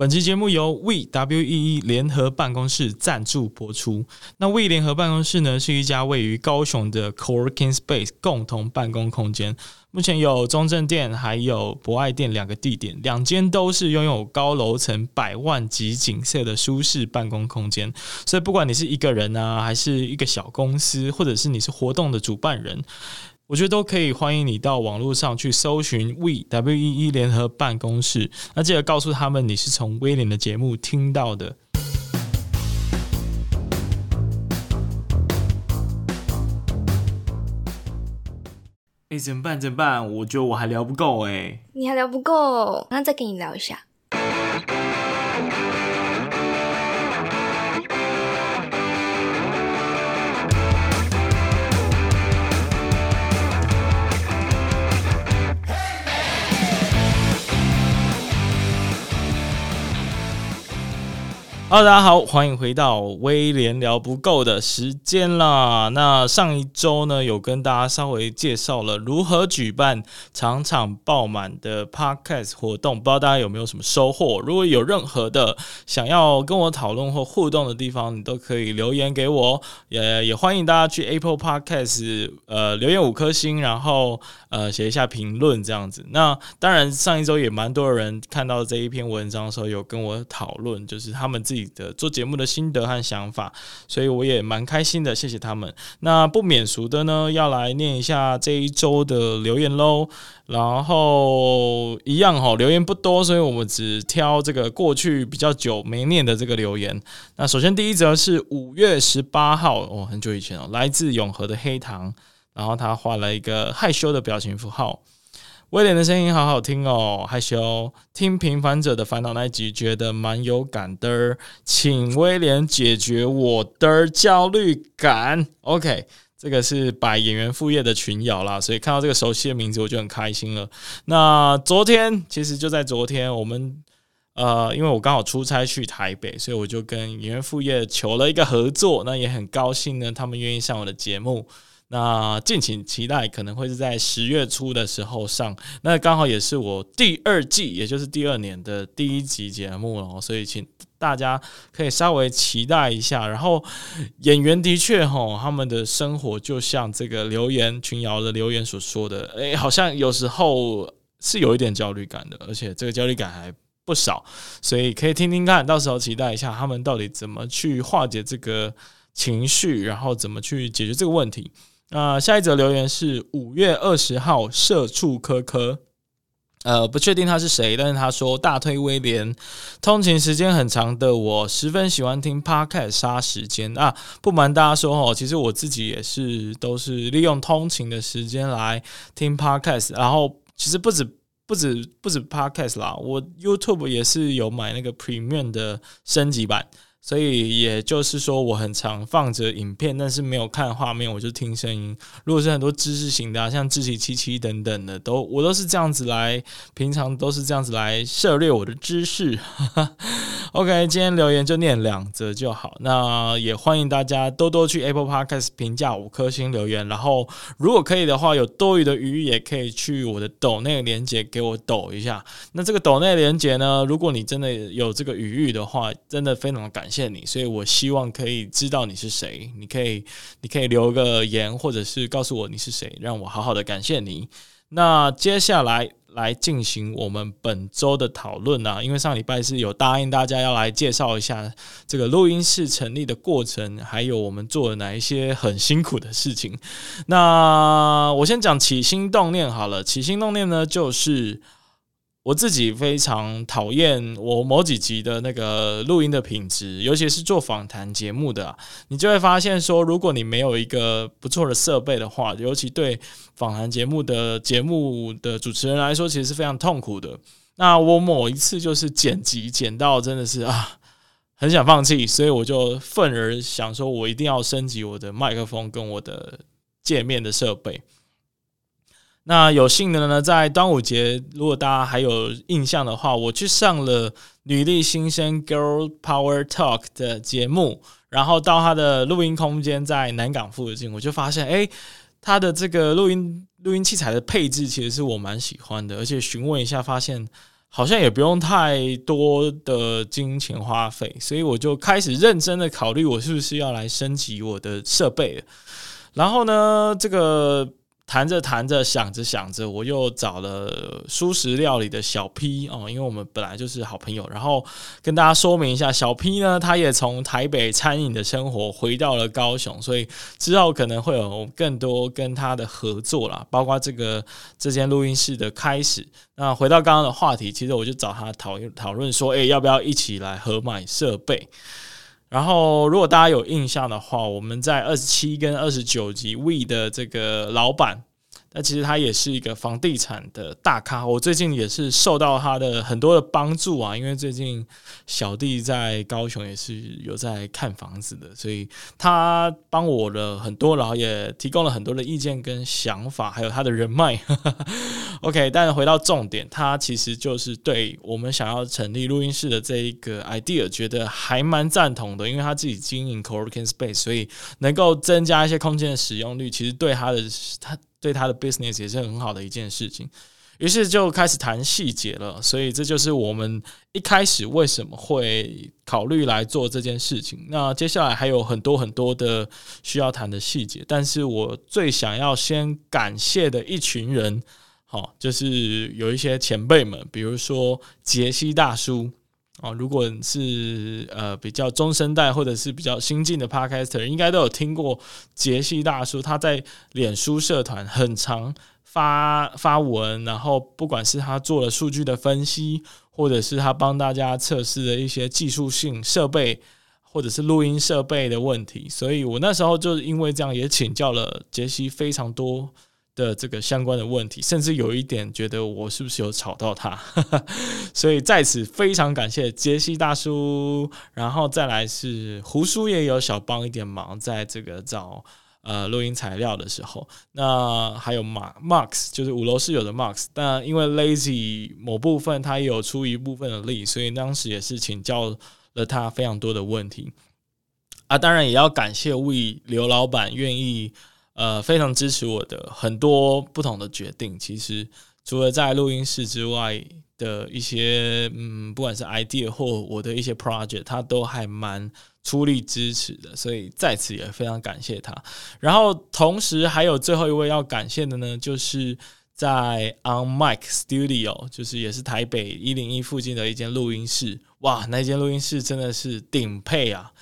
本期节目由 We W E E 联合办公室赞助播出。那 We 联合办公室呢，是一家位于高雄的 Coworking Space 共同办公空间。目前有中正店还有博爱店两个地点，两间都是拥有高楼层、百万级景色的舒适办公空间。所以，不管你是一个人啊，还是一个小公司，或者是你是活动的主办人。我觉得都可以，欢迎你到网络上去搜寻 We W E E 联合办公室，那记得告诉他们你是从威廉的节目听到的。哎，怎么办？怎么办？我觉得我还聊不够哎。你还聊不够，那再跟你聊一下。Hello，，大家好，欢迎回到威廉聊不够的时间啦。那上一周呢，有跟大家稍微介绍了如何举办场场爆满的 Podcast 活动，不知道大家有没有什么收获？如果有任何的想要跟我讨论或互动的地方，你都可以留言给我。也也欢迎大家去 Apple Podcast 呃留言五颗星，然后呃写一下评论这样子。那当然，上一周也蛮多人看到这一篇文章的时候，有跟我讨论，就是他们自己。的做节目的心得和想法，所以我也蛮开心的，谢谢他们。那不免俗的呢，要来念一下这一周的留言喽。然后一样哈，留言不多，所以我们只挑这个过去比较久没念的这个留言。那首先第一则是五月十八号哦，很久以前哦，来自永和的黑糖，然后他画了一个害羞的表情符号。威廉的声音好好听哦，害羞。听平凡者的烦恼那一集，觉得蛮有感的，请威廉解决我的焦虑感。OK，这个是百演员副业的群聊啦，所以看到这个熟悉的名字，我就很开心了。那昨天，其实就在昨天，我们呃，因为我刚好出差去台北，所以我就跟演员副业求了一个合作，那也很高兴呢，他们愿意上我的节目。那敬请期待，可能会是在十月初的时候上。那刚好也是我第二季，也就是第二年的第一集节目了，所以请大家可以稍微期待一下。然后演员的确哈，他们的生活就像这个留言群聊的留言所说的，诶、好像有时候是有一点焦虑感的，而且这个焦虑感还不少，所以可以听听看，到时候期待一下他们到底怎么去化解这个情绪，然后怎么去解决这个问题。那、下一则留言是五月二十号，社畜科科，呃，不确定他是谁，但是他说大推威廉，通勤时间很长的我十分喜欢听 Podcast 杀时间啊。不瞒大家说哦，其实我自己也是都是利用通勤的时间来听 Podcast，然后其实不止不止不止 Podcast 啦，我 YouTube 也是有买那个 Premium 的升级版。所以也就是说，我很常放着影片，但是没有看画面，我就听声音。如果是很多知识型的啊，像志祺七七等等的，都我都是这样子来，平常都是这样子来涉猎我的知识。OK，今天留言就念两则就好。那也欢迎大家多多去 Apple Podcast 评价五颗星留言，然后如果可以的话，有多余的余也可以去我的抖内连接给我抖一下。那这个抖内连接呢，如果你真的有这个余裕的话，真的非常的感谢你。所以我希望可以知道你是谁，你可以你可以留个言，或者是告诉我你是谁，让我好好的感谢你。那接下来。来进行我们本周的讨论啊，因为上礼拜是有答应大家要来介绍一下这个录音室成立的过程，还有我们做了哪一些很辛苦的事情。那我先讲起心动念好了，起心动念呢就是。我自己非常讨厌我某几集的那个录音的品质，尤其是做访谈节目的，你就会发现说，如果你没有一个不错的设备的话，尤其对访谈节目的节目的主持人来说，其实是非常痛苦的。那我某一次就是剪辑剪到真的是啊，很想放弃，所以我就愤而想说，我一定要升级我的麦克风跟我的界面的设备。那有幸的呢，在端午节，如果大家还有印象的话，我去上了女力新生 Girl Power Talk 的节目，然后到他的录音空间在南港附近，我就发现，诶，他的这个录音录音器材的配置其实是我蛮喜欢的，而且询问一下发现好像也不用太多的金钱花费，所以我就开始认真的考虑，我是不是要来升级我的设备。然后呢，这个。谈着谈着，想着想着，我又找了蔬食料理的小 P 哦，因为我们本来就是好朋友。然后跟大家说明一下，小 P 呢，他也从台北餐饮的生活回到了高雄，所以之后可能会有更多跟他的合作啦，包括这个这间录音室的开始。那回到刚刚的话题，其实我就找他讨论讨论说，诶，要不要一起来合买设备？然后，如果大家有印象的话，我们在二十七跟二十九集 We 的这个老板。那其实他也是一个房地产的大咖，我最近也是受到他的很多的帮助啊，因为最近小弟在高雄也是有在看房子的，所以他帮我了很多，然后也提供了很多的意见跟想法，还有他的人脉。OK，但回到重点，他其实就是对我们想要成立录音室的这一个 idea 觉得还蛮赞同的，因为他自己经营 co-working space，所以能够增加一些空间的使用率，其实对他的他。对他的 business 也是很好的一件事情，于是就开始谈细节了。所以这就是我们一开始为什么会考虑来做这件事情。那接下来还有很多很多的需要谈的细节，但是我最想要先感谢的一群人，好，就是有一些前辈们，比如说杰西大叔。哦，如果是呃比较中生代或者是比较新进的 Podcaster，应该都有听过杰西大叔。他在脸书社团很常发发文，然后不管是他做了数据的分析，或者是他帮大家测试的一些技术性设备，或者是录音设备的问题，所以我那时候就因为这样也请教了杰西非常多。的这个相关的问题，甚至有一点觉得我是不是有吵到他，所以在此非常感谢杰西大叔，然后再来是胡叔也有小帮一点忙，在这个找呃录音材料的时候，那还有马 Max 就是五楼室友的 Max，但因为 Lazy 某部分他也有出一部分的力，所以当时也是请教了他非常多的问题。啊，当然也要感谢 We 刘老板愿意。呃，非常支持我的很多不同的决定。其实除了在录音室之外的一些，嗯，不管是 idea 或我的一些 project，他都还蛮出力支持的。所以在此也非常感谢他。然后同时还有最后一位要感谢的呢，就是在 On Mic Studio，就是也是台北一零一附近的一间录音室。哇，那间录音室真的是顶配啊，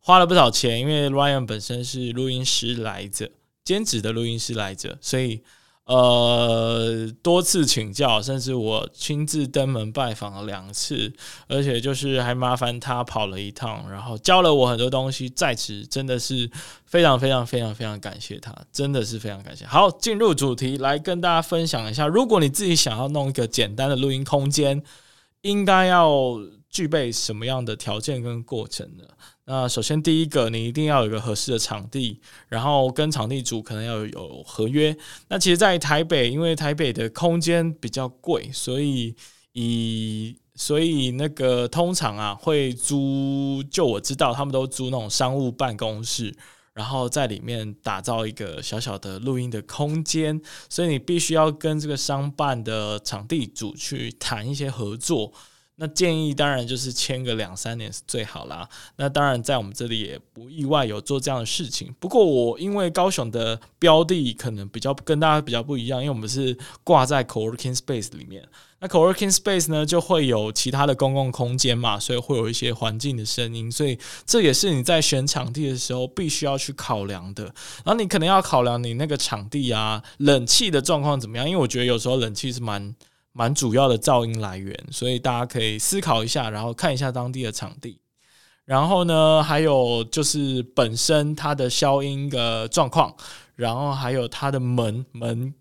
花了不少钱，因为 Ryan 本身是录音师来着。兼职的录音师来着，所以呃多次请教，甚至我亲自登门拜访了两次，而且就是还麻烦他跑了一趟，然后教了我很多东西，在此真的是非常非常非常非常感谢他，真的是非常感谢。好，进入主题来跟大家分享一下，如果你自己想要弄一个简单的录音空间，应该要具备什么样的条件跟过程呢？那首先第一个，你一定要有一个合适的场地，然后跟场地主可能要有合约。那其实，在台北，因为台北的空间比较贵，所以以所以那个通常啊会租，就我知道他们都租那种商务办公室，然后在里面打造一个小小的录音的空间。所以你必须要跟这个商办的场地主去谈一些合作。那建议当然就是签个两三年是最好啦。那当然在我们这里也不意外有做这样的事情。不过我因为高雄的标的可能比较跟大家比较不一样，因为我们是挂在 coworking space 里面。那 coworking space 呢就会有其他的公共空间嘛，所以会有一些环境的声音。所以这也是你在选场地的时候必须要去考量的。然后你可能要考量你那个场地啊，冷气的状况怎么样？因为我觉得有时候冷气是蛮。蛮主要的噪音来源，所以大家可以思考一下，然后看一下当地的场地。然后呢，还有就是本身它的消音的状况，然后还有它的门门，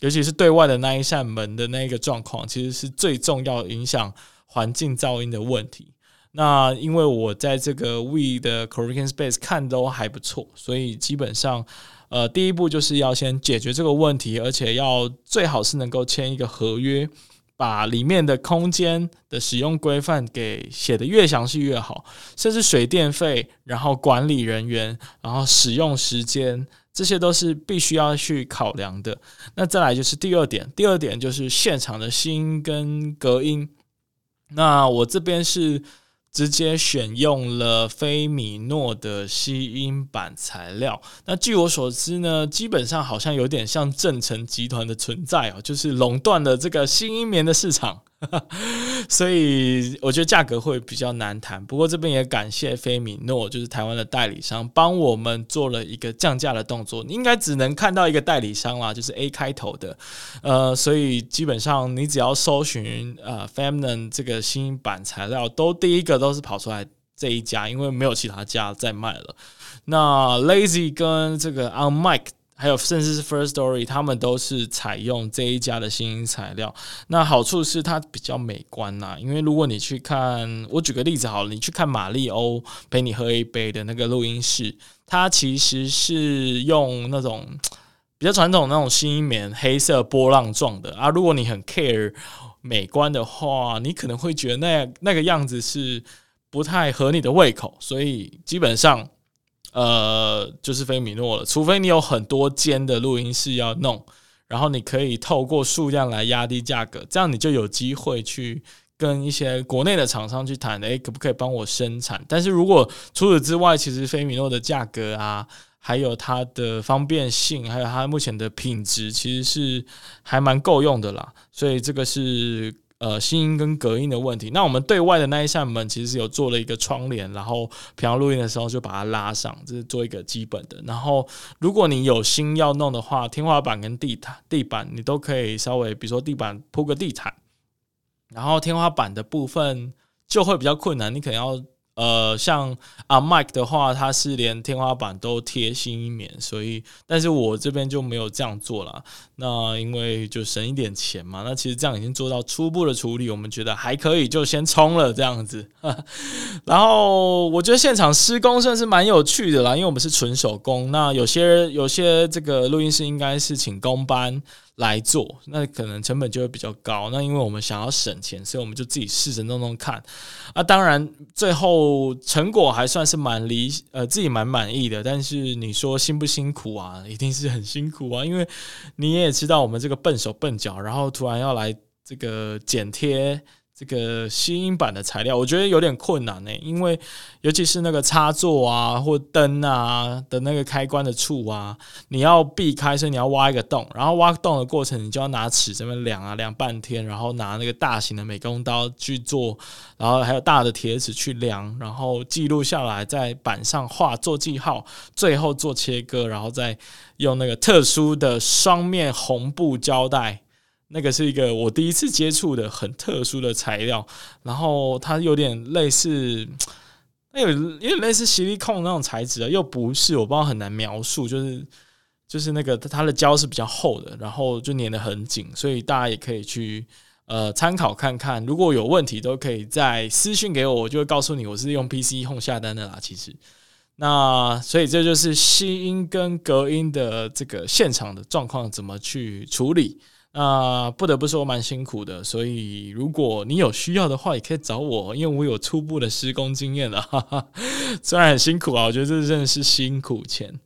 尤其是对外的那一扇门的那个状况，其实是最重要影响环境噪音的问题。那因为我在这个 We 的 Coworking Space 看都还不错，所以基本上。呃，第一步就是要先解决这个问题，而且要最好是能够签一个合约，把里面的空间的使用规范给写得越详细越好，甚至水电费，然后管理人员，然后使用时间，这些都是必须要去考量的。那再来就是第二点，第二点就是现场的吸音跟隔音。那我这边是直接选用了菲米诺的吸音板材料。那据我所知呢，基本上好像有点像正成集团的存在啊，就是垄断了这个吸音棉的市场。所以我觉得价格会比较难谈，不过这边也感谢菲米诺，就是台湾的代理商，帮我们做了一个降价的动作。你应该只能看到一个代理商啦，就是 A 开头的，呃，所以基本上你只要搜寻呃 Feminine 这个新版材料，都第一个都是跑出来这一家，因为没有其他家在卖了。那 Lazy 跟这个 On Mike。还有，甚至是 First Story，他们都是采用这一家的新音材料。那好处是它比较美观呐，因为如果你去看，我举个例子好了，你去看玛丽欧陪你喝一杯的那个录音室，它其实是用那种比较传统那种吸音棉，黑色波浪状的啊。如果你很 care 美观的话，你可能会觉得那那个样子是不太合你的胃口，所以基本上。呃，就是菲米诺了，除非你有很多间的录音室要弄，然后你可以透过数量来压低价格，这样你就有机会去跟一些国内的厂商去谈，诶，可不可以帮我生产？但是如果除此之外，其实菲米诺的价格啊，还有它的方便性，还有它目前的品质，其实是还蛮够用的啦，所以这个是。呃，吸音跟隔音的问题。那我们对外的那一扇门其实有做了一个窗帘，然后平常录音的时候就把它拉上，这是做一个基本的。然后，如果你有心要弄的话，天花板跟地毯、地板你都可以稍微，比如说地板铺个地毯，然后天花板的部分就会比较困难，你可能要。呃，像啊，Mike 的话，它是连天花板都贴吸音棉，所以，但是我这边就没有这样做了。那因为就省一点钱嘛。那其实这样已经做到初步的处理，我们觉得还可以，就先冲了这样子。然后我觉得现场施工算是蛮有趣的啦，因为我们是纯手工。那有些有些这个录音师应该是请工班。来做，那可能成本就会比较高。那因为我们想要省钱，所以我们就自己试着弄弄看。啊，当然最后成果还算是蛮理，呃，自己蛮满意的。但是你说辛不辛苦啊？一定是很辛苦啊，因为你也知道我们这个笨手笨脚，然后突然要来这个剪贴。这个吸音板的材料，我觉得有点困难呢，因为尤其是那个插座啊或灯啊的那个开关的处啊，你要避开，所以你要挖一个洞，然后挖洞的过程，你就要拿尺这么量啊，量半天，然后拿那个大型的美工刀去做，然后还有大的铁尺去量，然后记录下来，在板上画做记号，最后做切割，然后再用那个特殊的双面红布胶带。那个是一个我第一次接触的很特殊的材料，然后它有点类似，那有有点类似吸力控那种材质啊，又不是，我不知道很难描述，就是就是那个它的胶是比较厚的，然后就粘得很紧，所以大家也可以去呃参考看看，如果有问题都可以再私信给我，我就会告诉你我是用 PC Home 下单的啦。其实，那所以这就是吸音跟隔音的这个现场的状况怎么去处理。啊、不得不说蛮辛苦的，所以如果你有需要的话，也可以找我，因为我有初步的施工经验了。哈哈，虽然很辛苦啊，我觉得这真的是辛苦钱。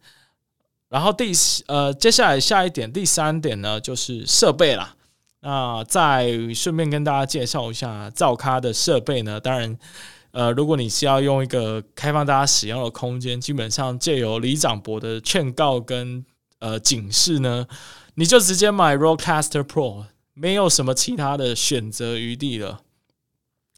然后第呃，接下来下一点，第三点呢，就是设备啦。那、再顺便跟大家介绍一下造咖的设备呢。当然，呃，如果你是要用一个开放大家使用的空间，基本上借由李长博的劝告跟呃警示呢。你就直接买 Rodecaster Pro，没有什么其他的选择余地了。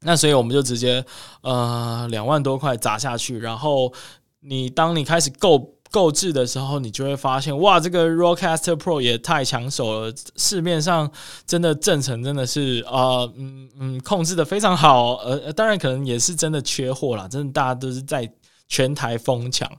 那所以我们就直接呃两万多块砸下去，然后你当你开始购购置的时候，你就会发现哇，这个 Rodecaster Pro 也太抢手了。市面上真的正成真的是呃嗯嗯控制的非常好，呃当然可能也是真的缺货啦，真的大家都是在。全台疯抢，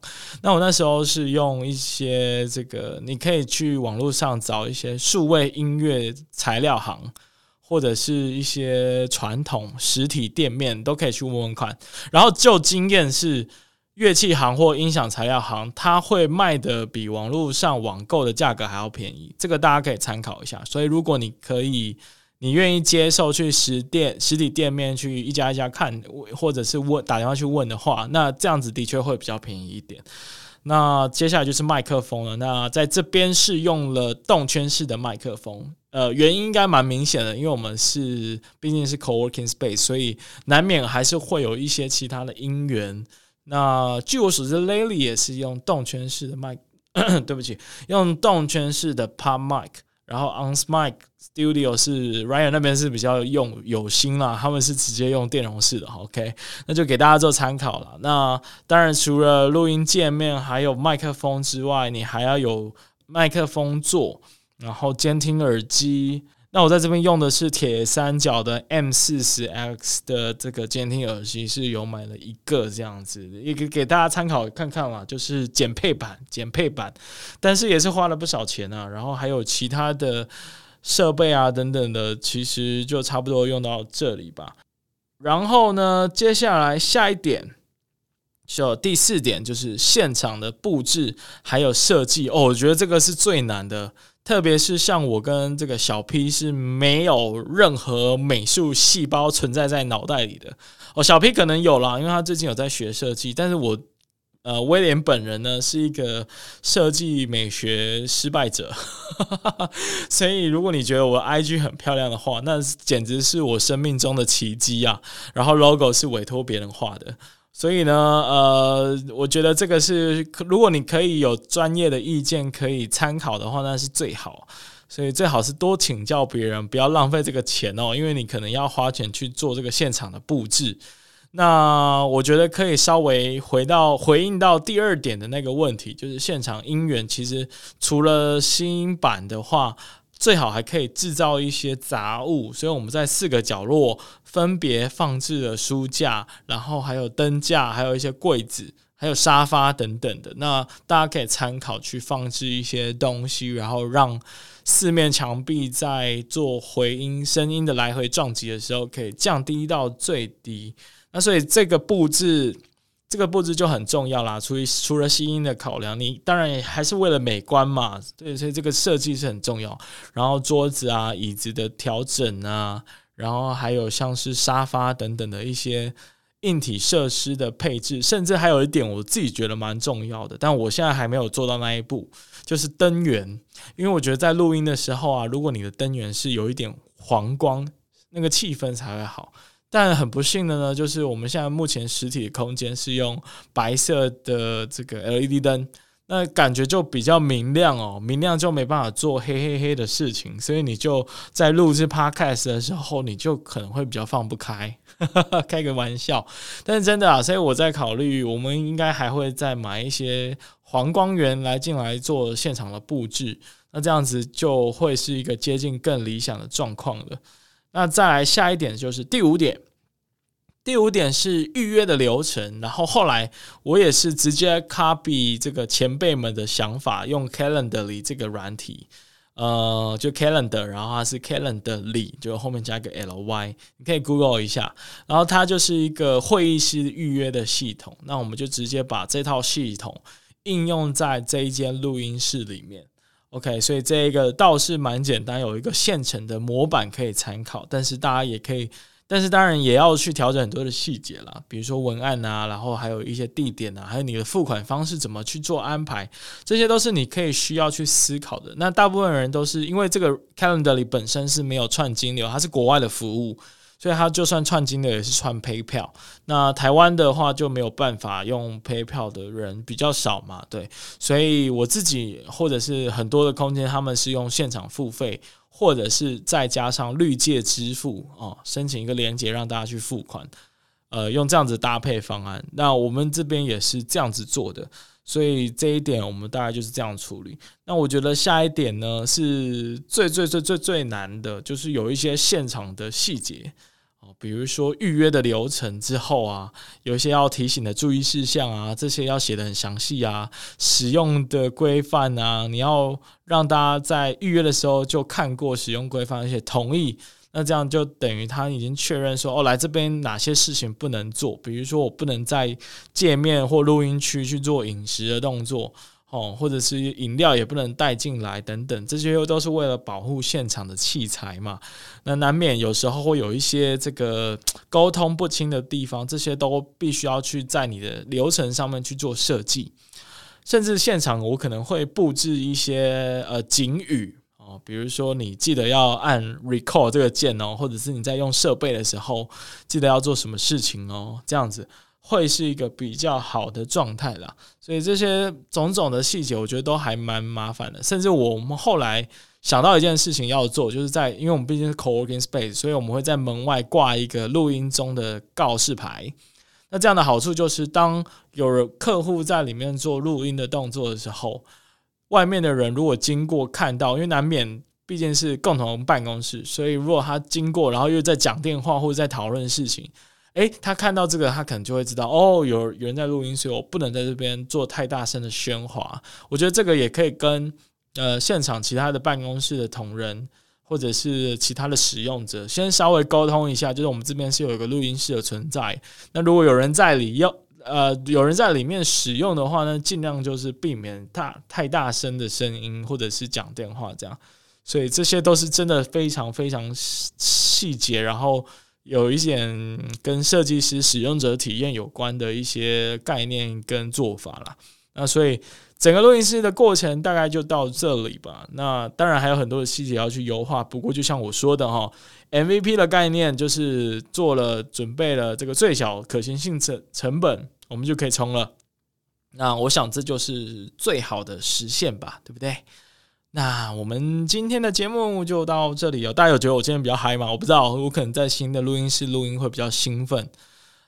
那我那时候是用一些这个，你可以去网络上找一些数位音乐材料行，或者是一些传统实体店面都可以去问问看。然后就经验是，乐器行或音响材料行，它会卖的比网络上网购的价格还要便宜，这个大家可以参考一下。所以如果你可以。你愿意接受去实店实体店面去一家一家看，或者是问打电话去问的话，那这样子的确会比较便宜一点。那接下来就是麦克风了。那在这边是用了动圈式的麦克风，呃，原因应该蛮明显的，因为我们是毕竟是 co-working space，所以难免还是会有一些其他的音源。那据我所知，Lily 也是用动圈式的麦，对不起，用动圈式的 Pop Mic。然后 OnSmic Studio 是 Ryan 那边是比较用有心啦，他们是直接用电容式的，OK，那就给大家做参考了。那当然除了录音界面还有麦克风之外，你还要有麦克风座，然后监听耳机。那我在这边用的是铁三角的 M 四十 X 的这个监听耳机，是有买了一个这样子的，一个给大家参考看看嘛，就是减配版，减配版，但是也是花了不少钱啊。然后还有其他的设备啊等等的，其实就差不多用到这里吧。然后呢，接下来下一点，就第四点就是现场的布置还有设计哦，我觉得这个是最难的。特别是像我跟这个小 P 是没有任何美术细胞存在在脑袋里的哦，小 P 可能有啦，因为他最近有在学设计。但是我呃威廉本人呢是一个设计美学失败者，所以如果你觉得我 IG 很漂亮的话，那简直是我生命中的奇迹啊！然后 logo 是委托别人画的。所以呢，呃，我觉得这个是，如果你可以有专业的意见可以参考的话，那是最好。所以最好是多请教别人，不要浪费这个钱哦，因为你可能要花钱去做这个现场的布置。那我觉得可以稍微回到回应到第二点的那个问题，就是现场音源其实除了新版的话。最好还可以制造一些杂物，所以我们在四个角落分别放置了书架，然后还有灯架，还有一些柜子，还有沙发等等的。那大家可以参考去放置一些东西，然后让四面墙壁在做回音声音的来回撞击的时候，可以降低到最低。那所以这个布置。这个布置就很重要啦，除除了吸音的考量，你当然也还是为了美观嘛，对，所以这个设计是很重要。然后桌子啊、椅子的调整啊，然后还有像是沙发等等的一些硬体设施的配置，甚至还有一点我自己觉得蛮重要的，但我现在还没有做到那一步，就是灯源。因为我觉得在录音的时候啊，如果你的灯源是有一点黄光，那个气氛才会好。但很不幸的呢，就是我们现在目前实体的空间是用白色的这个 LED 灯，那感觉就比较明亮哦，明亮就没办法做黑黑黑的事情，所以你就在录制 Podcast 的时候，你就可能会比较放不开，开个玩笑。但是真的啊，所以我在考虑，我们应该还会再买一些黄光源来进来做现场的布置，那这样子就会是一个接近更理想的状况了。那再来下一点就是第五点，第五点是预约的流程。然后后来我也是直接 copy 这个前辈们的想法，用 Calendly 这个软体，呃，就 Calendar，然后它是 Calendly，就后面加一个 ly，你可以 Google 一下。然后它就是一个会议室预约的系统。那我们就直接把这套系统应用在这一间录音室里面。OK，所以这一个倒是蛮简单，有一个现成的模板可以参考，但是大家也可以，但是当然也要去调整很多的细节啦，比如说文案啊，然后还有一些地点啊，还有你的付款方式怎么去做安排，这些都是你可以需要去思考的。那大部分人都是因为这个 Calendly 本身是没有串金流，它是国外的服务。所以他就算串金的也是串 Pay 票那台湾的话就没有办法用 Pay 票的人比较少嘛，对，所以我自己或者是很多的空间，他们是用现场付费，或者是再加上绿界支付哦，申请一个连接让大家去付款，呃，用这样子搭配方案。那我们这边也是这样子做的，所以这一点我们大概就是这样处理。那我觉得下一点呢是最最最最最难的，就是有一些现场的细节。比如说预约的流程之后啊，有一些要提醒的注意事项啊，这些要写的很详细啊。使用的规范啊，你要让大家在预约的时候就看过使用规范，而且同意。那这样就等于他已经确认说，哦，来这边哪些事情不能做，比如说我不能在界面或录音区去做饮食的动作。哦，或者是饮料也不能带进来等等，这些又都是为了保护现场的器材嘛。那难免有时候会有一些这个沟通不清的地方，这些都必须要去在你的流程上面去做设计。甚至现场我可能会布置一些呃警语哦，比如说你记得要按 record 这个键哦，或者是你在用设备的时候记得要做什么事情哦，这样子会是一个比较好的状态啦。所以这些种种的细节，我觉得都还蛮麻烦的。甚至我们后来想到一件事情要做，就是在因为我们毕竟是 co-working space，所以我们会在门外挂一个录音中的告示牌。那这样的好处就是，当有人客户在里面做录音的动作的时候，外面的人如果经过看到，因为难免毕竟是共同办公室，所以如果他经过，然后又在讲电话或者在讨论事情，诶，他看到这个，他可能就会知道，哦，有有人在录音，所以我不能在这边做太大声的喧哗。我觉得这个也可以跟呃现场其他的办公室的同仁。或者是其他的使用者，先稍微沟通一下，就是我们这边是有一个录音室的存在。那如果有人在里要呃有人在里面使用的话呢，尽量就是避免大太大声的声音，或者是讲电话这样。所以这些都是真的非常非常细节，然后有一点跟设计师使用者体验有关的一些概念跟做法啦。那所以。整个录音室的过程大概就到这里吧。那当然还有很多的细节要去优化。不过就像我说的哈，MVP 的概念就是做了准备了这个最小可行性成成本，我们就可以冲了。那我想这就是最好的实现吧，对不对？那我们今天的节目就到这里哦。大家有觉得我今天比较嗨吗？我不知道，我可能在新的录音室录音会比较兴奋。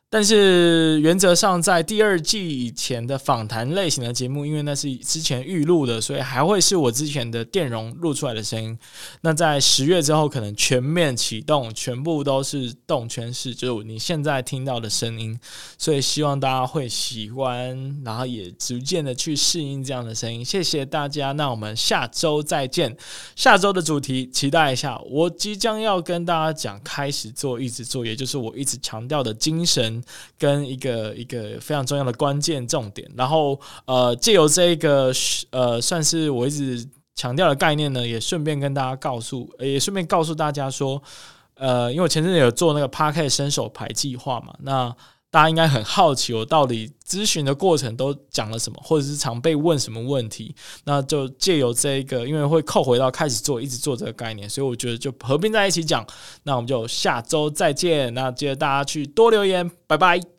但是原则上，在第二季以前的访谈类型的节目，因为那是之前预录的，所以还会是我之前的电容录出来的声音。那在十月之后，可能全面启动，全部都是动圈式，就是你现在听到的声音。所以希望大家会喜欢，然后也逐渐的去适应这样的声音。谢谢大家，那我们下周再见。下周的主题期待一下，我即将要跟大家讲，开始做，一直做，也就是我一直强调的精神。跟一个一个非常重要的关键重点，然后呃，借由这个呃，算是我一直强调的概念呢，也顺便跟大家告诉，也顺便告诉大家说，呃，因为我前阵子有做那个 Parket 伸手牌计划嘛，那。大家应该很好奇，我到底咨询的过程都讲了什么，或者是常被问什么问题？那就借由这一个，因为会扣回到开始做，一直做这个概念，所以我觉得就合并在一起讲。那我们就下周再见。那记得大家去多留言，拜拜。